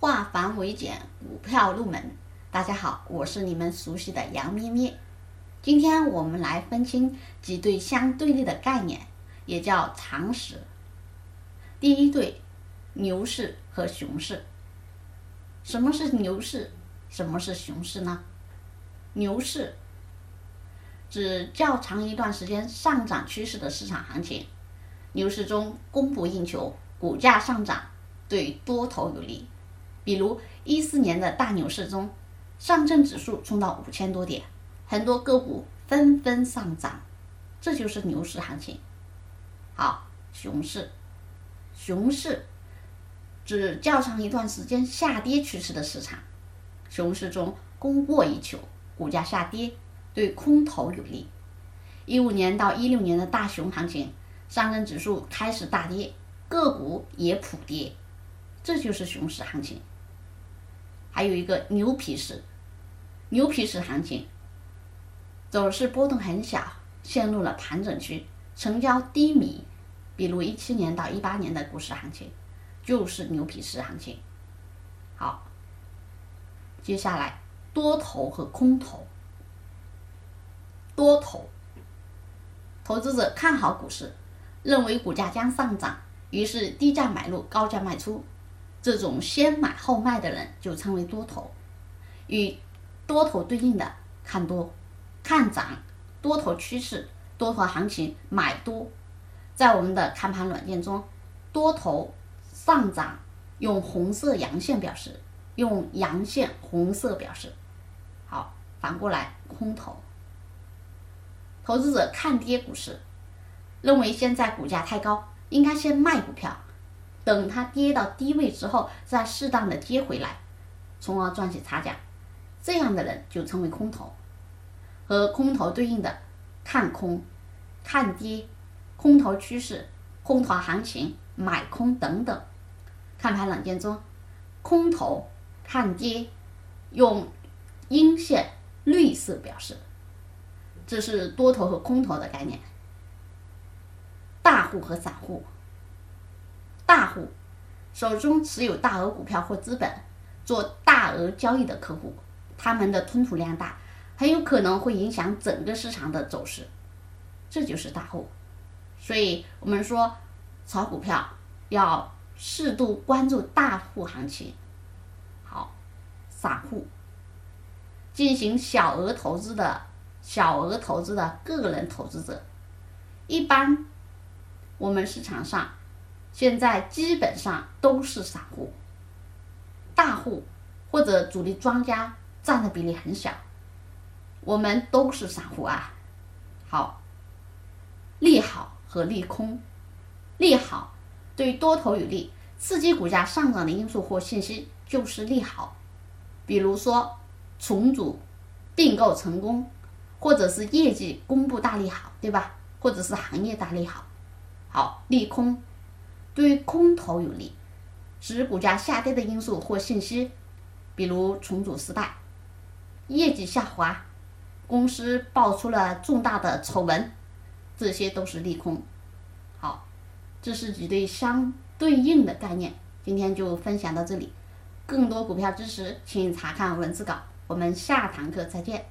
化繁为简，股票入门。大家好，我是你们熟悉的杨咩咩。今天我们来分清几对相对立的概念，也叫常识。第一对，牛市和熊市。什么是牛市？什么是熊市呢？牛市指较长一段时间上涨趋势的市场行情。牛市中供不应求，股价上涨对多头有利。比如一四年的大牛市中，上证指数冲到五千多点，很多个股纷纷上涨，这就是牛市行情。好，熊市，熊市指较长一段时间下跌趋势的市场。熊市中供过于求，股价下跌对空头有利。一五年到一六年的大熊行情，上证指数开始大跌，个股也普跌，这就是熊市行情。还有一个牛皮市，牛皮市行情走势波动很小，陷入了盘整区，成交低迷。比如一七年到一八年的股市行情，就是牛皮市行情。好，接下来多头和空头。多头，投资者看好股市，认为股价将上涨，于是低价买入，高价卖出。这种先买后卖的人就称为多头，与多头对应的看多、看涨、多头趋势、多头行情买多，在我们的看盘软件中，多头上涨用红色阳线表示，用阳线红色表示。好，反过来空头，投资者看跌股市，认为现在股价太高，应该先卖股票。等它跌到低位之后，再适当的接回来，从而赚取差价，这样的人就称为空头。和空头对应的看空、看跌、空头趋势、空头行情、买空等等。看盘软件中，空头看跌用阴线绿色表示，这是多头和空头的概念。大户和散户。户手中持有大额股票或资本，做大额交易的客户，他们的吞吐量大，很有可能会影响整个市场的走势，这就是大户。所以我们说炒股票要适度关注大户行情。好，散户进行小额投资的小额投资的个人投资者，一般我们市场上。现在基本上都是散户，大户或者主力庄家占的比例很小，我们都是散户啊。好，利好和利空，利好对多头有利，刺激股价上涨的因素或信息就是利好，比如说重组并购成功，或者是业绩公布大利好，对吧？或者是行业大利好。好，利空。对空头有利，使股价下跌的因素或信息，比如重组失败、业绩下滑、公司爆出了重大的丑闻，这些都是利空。好，这是几对相对应的概念。今天就分享到这里，更多股票知识请查看文字稿。我们下堂课再见。